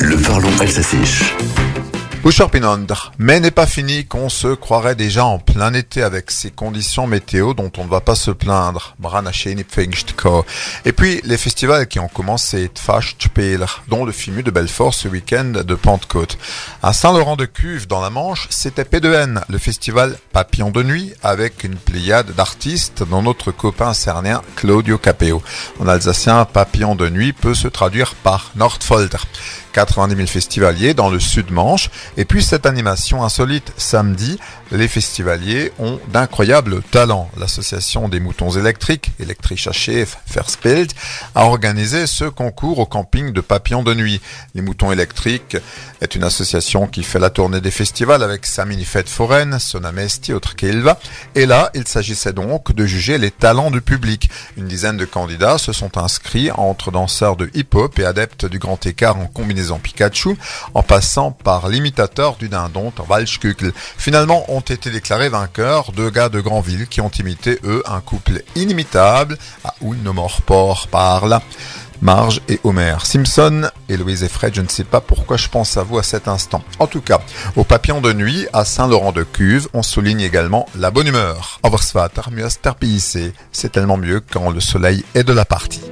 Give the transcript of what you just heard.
Le parlons alsacien. Mais n'est pas fini qu'on se croirait déjà en plein été avec ces conditions météo dont on ne va pas se plaindre. Et puis les festivals qui ont commencé, dont le FIMU de Belfort ce week-end de Pentecôte. À Saint-Laurent-de-Cuve, dans la Manche, c'était P2N, le festival Papillon de Nuit, avec une pléiade d'artistes, dont notre copain cernien Claudio Capeo. En alsacien, Papillon de Nuit peut se traduire par Nordfolder. 90 000 festivaliers dans le Sud-Manche. Et puis cette animation insolite samedi, les festivaliers ont d'incroyables talents. L'association des moutons électriques, Elektrischer Chef Verspielt, a organisé ce concours au camping de papillons de nuit. Les moutons électriques est une association qui fait la tournée des festivals avec sa mini-fête foraine, Sonamesti, autre qu'Ilva. Et là, il s'agissait donc de juger les talents du public. Une dizaine de candidats se sont inscrits entre danseurs de hip-hop et adeptes du grand écart en combinaison en Pikachu, en passant par l'imitateur du dindon, Walschkückel. Finalement, ont été déclarés vainqueurs deux gars de Grandville qui ont imité, eux, un couple inimitable, à où no more por parle. Marge et Homer Simpson et et Fred, je ne sais pas pourquoi je pense à vous à cet instant. En tout cas, au papillon de nuit, à Saint-Laurent-de-Cuve, on souligne également la bonne humeur. C'est tellement mieux quand le soleil est de la partie.